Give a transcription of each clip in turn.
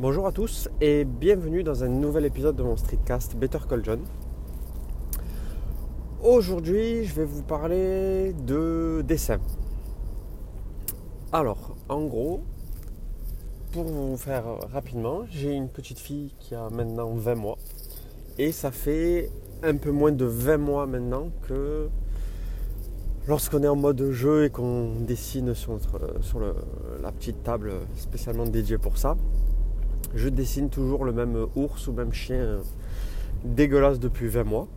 Bonjour à tous et bienvenue dans un nouvel épisode de mon streetcast Better Call John. Aujourd'hui, je vais vous parler de dessin. Alors, en gros, pour vous faire rapidement, j'ai une petite fille qui a maintenant 20 mois et ça fait un peu moins de 20 mois maintenant que lorsqu'on est en mode jeu et qu'on dessine sur, sur la petite table spécialement dédiée pour ça, je dessine toujours le même ours ou même chien dégueulasse depuis 20 mois.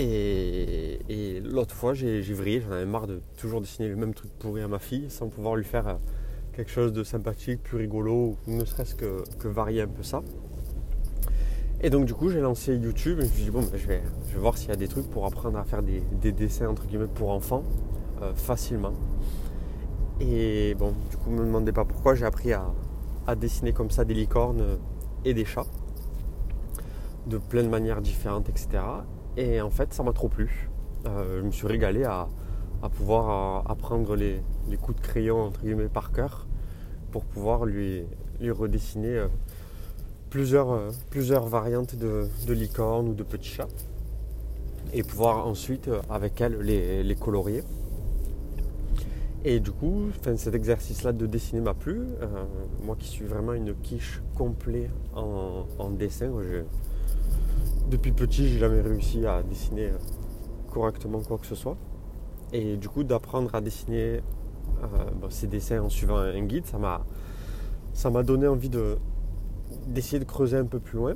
Et, l'autre fois, j'ai vrillé, j'en avais marre de toujours dessiner le même truc pourri à ma fille sans pouvoir lui faire euh, quelque chose de sympathique, plus rigolo, ne serait-ce que, varier un peu ça. Et donc du coup j'ai lancé YouTube et je me suis dit bon ben, je, vais, je vais voir s'il y a des trucs pour apprendre à faire des, dessins entre guillemets pour enfants euh, facilement. Et bon du coup ne me demandez pas pourquoi j'ai appris à, à dessiner comme ça des licornes et des chats de plein de manières différentes, etc. Et en fait, ça m'a trop plu. Euh, je me suis régalé à, pouvoir euh, apprendre les, coups de crayon entre guillemets par cœur pour pouvoir lui, redessiner euh, plusieurs, plusieurs variantes de, licornes ou de petits chats et pouvoir ensuite avec elle les, les colorier. Et du coup, cet exercice-là de dessiner m'a plu. Euh, moi qui suis vraiment une quiche complète en, dessin, depuis petit, j'ai jamais réussi à dessiner euh, correctement quoi que ce soit. Et du coup, d'apprendre à dessiner euh, ces dessins en suivant un guide, ça m'a, donné envie de, d'essayer de creuser un peu plus loin.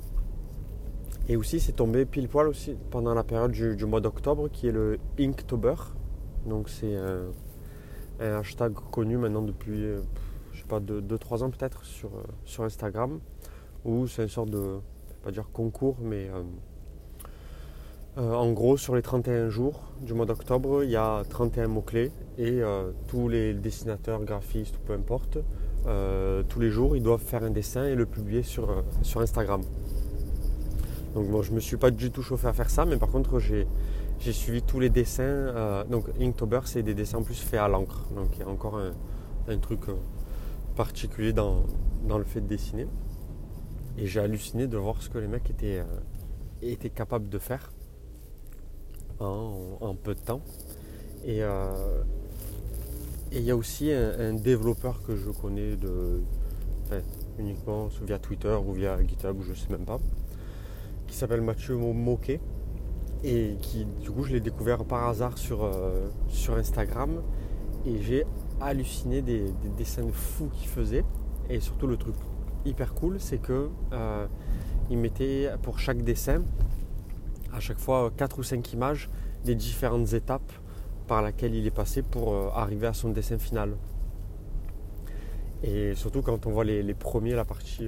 Et aussi, c'est tombé pile poil aussi pendant la période du, mois d'octobre qui est le Inktober. Donc, c'est un hashtag connu maintenant depuis, euh, je sais pas, 2-3 ans peut-être sur, euh, sur Instagram, où c'est une sorte de, pas dire concours, mais euh, en gros, sur les 31 jours du mois d'octobre, il y a 31 mots-clés et tous les dessinateurs, graphistes, peu importe, tous les jours, ils doivent faire un dessin et le publier sur, sur Instagram. Donc bon, je me suis pas du tout chauffé à faire ça, mais par contre, j'ai suivi tous les dessins. Euh, donc Inktober, c'est des dessins en plus faits à l'encre. Donc il y a encore un, truc euh, particulier dans, le fait de dessiner. Et j'ai halluciné de voir ce que les mecs étaient, euh, capables de faire en, peu de temps. Et il y a aussi un, développeur que je connais uniquement via Twitter ou via GitHub, je sais même pas, qui s'appelle Mathieu Moquet et qui du coup je l'ai découvert par hasard sur, euh, sur Instagram et j'ai halluciné des, dessins fous qu'il faisait. Et surtout le truc hyper cool c'est que euh, il mettait pour chaque dessin à chaque fois 4 ou 5 images des différentes étapes par lesquelles il est passé pour euh, arriver à son dessin final. Et surtout quand on voit les, premiers la partie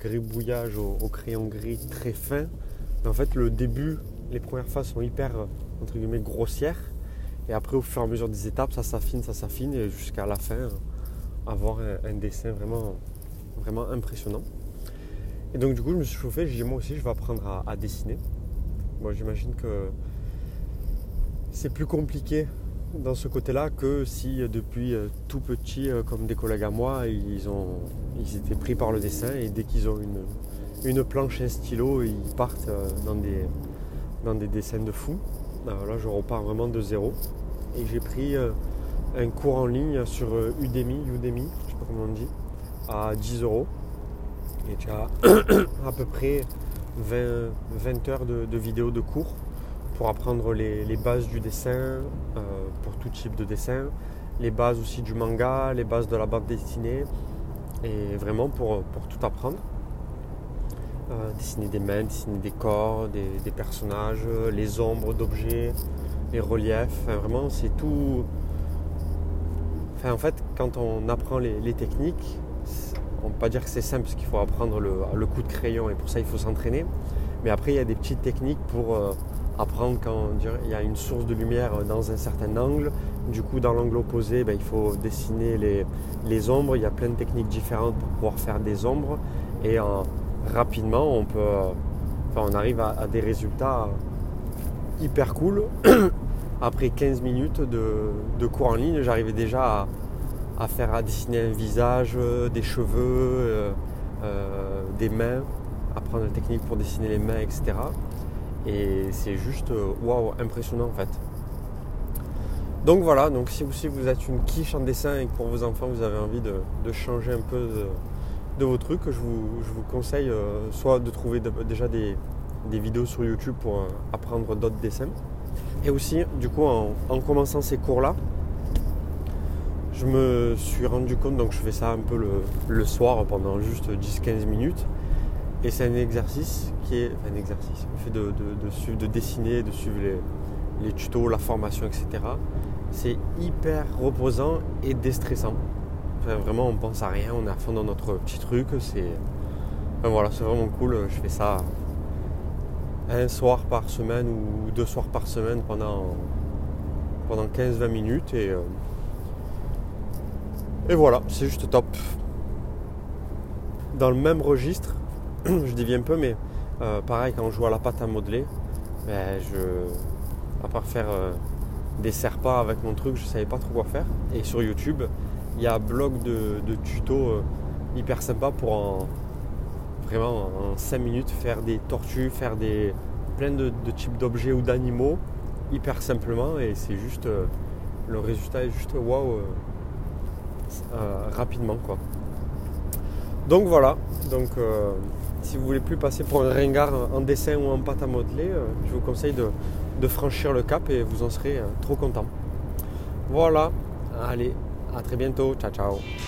gribouillage au, au, crayon gris très fin en fait le début les premières phases sont hyper euh, entre guillemets grossières. Et après, au fur et à mesure des étapes, ça s'affine, ça s'affine, et jusqu'à la fin, euh, avoir un, dessin vraiment, vraiment impressionnant. Et donc, du coup, je me suis chauffé, j'ai dit moi aussi, je vais apprendre à, dessiner. Moi, j'imagine que c'est plus compliqué dans ce côté-là que si euh, depuis tout petit, comme des collègues à moi, ils, ont, ils étaient pris par le dessin et dès qu'ils ont une, une planche un stylo, ils partent dans des, dans des dessins de fou. Euh, là, je repars vraiment de zéro. Et j'ai pris euh, un cours en ligne sur euh, Udemy, Udemy, je sais pas comment on dit, à 10 euros. Et tu as à peu près 20, heures de, vidéos de cours pour apprendre les, bases du dessin, pour tout type de dessin, les bases aussi du manga, les bases de la bande dessinée, et vraiment pour tout apprendre. Euh, dessiner des mains, dessiner des corps, des, personnages, les ombres d'objets, les reliefs. vraiment, c'est tout. En fait, quand on apprend les, techniques, on ne peut pas dire que c'est simple parce qu'il faut apprendre le, coup de crayon et pour ça il faut s'entraîner. Mais après, il y a des petites techniques pour euh, apprendre quand il y a une source de lumière dans un certain angle. Du coup, dans l'angle opposé, ben, il faut dessiner les, ombres. Il y a plein de techniques différentes pour pouvoir faire des ombres. Et en, rapidement, on peut, on arrive à, des résultats hyper cool. Après 15 minutes de, cours en ligne, j'arrivais déjà à, faire à dessiner un visage, des cheveux, euh, des mains, apprendre la technique pour dessiner les mains, etc. Et c'est juste waouh, impressionnant en fait. Donc voilà, donc si vous, vous êtes une quiche en dessin et que pour vos enfants vous avez envie de, changer un peu de, vos trucs, je vous, conseille euh, soit de trouver déjà des, vidéos sur YouTube pour euh, apprendre d'autres dessins. Et aussi, du coup, en, commençant ces cours-là, je me suis rendu compte, donc je fais ça un peu le, soir pendant juste 10-15 minutes. Et c'est un exercice qui est un exercice, le fait de, de, de dessiner, de suivre les, tutos, la formation, etc c'est hyper reposant et déstressant. vraiment, on pense à rien, on est à fond dans notre petit truc. C'est voilà, c'est vraiment cool. Je fais ça un soir par semaine ou deux soirs par semaine pendant, pendant 15-20 minutes et, euh, et voilà, c'est juste top. Dans le même registre, je dévie un peu, mais euh, pareil, quand on joue à la pâte à modeler, ben, je, à part faire euh, des pas avec mon truc, je savais pas trop quoi faire. Et sur YouTube, il y a un blog de, tutos euh, hyper sympa pour en vraiment en 5 minutes faire des tortues, faire des plein de, types d'objets ou d'animaux hyper simplement et c'est juste le résultat est juste waouh rapidement quoi. Donc voilà, donc si vous voulez plus passer pour un ringard en dessin ou en pâte à modeler, je vous conseille de, de franchir le cap et vous en serez euh, trop content. Voilà, allez, à très bientôt, ciao ciao.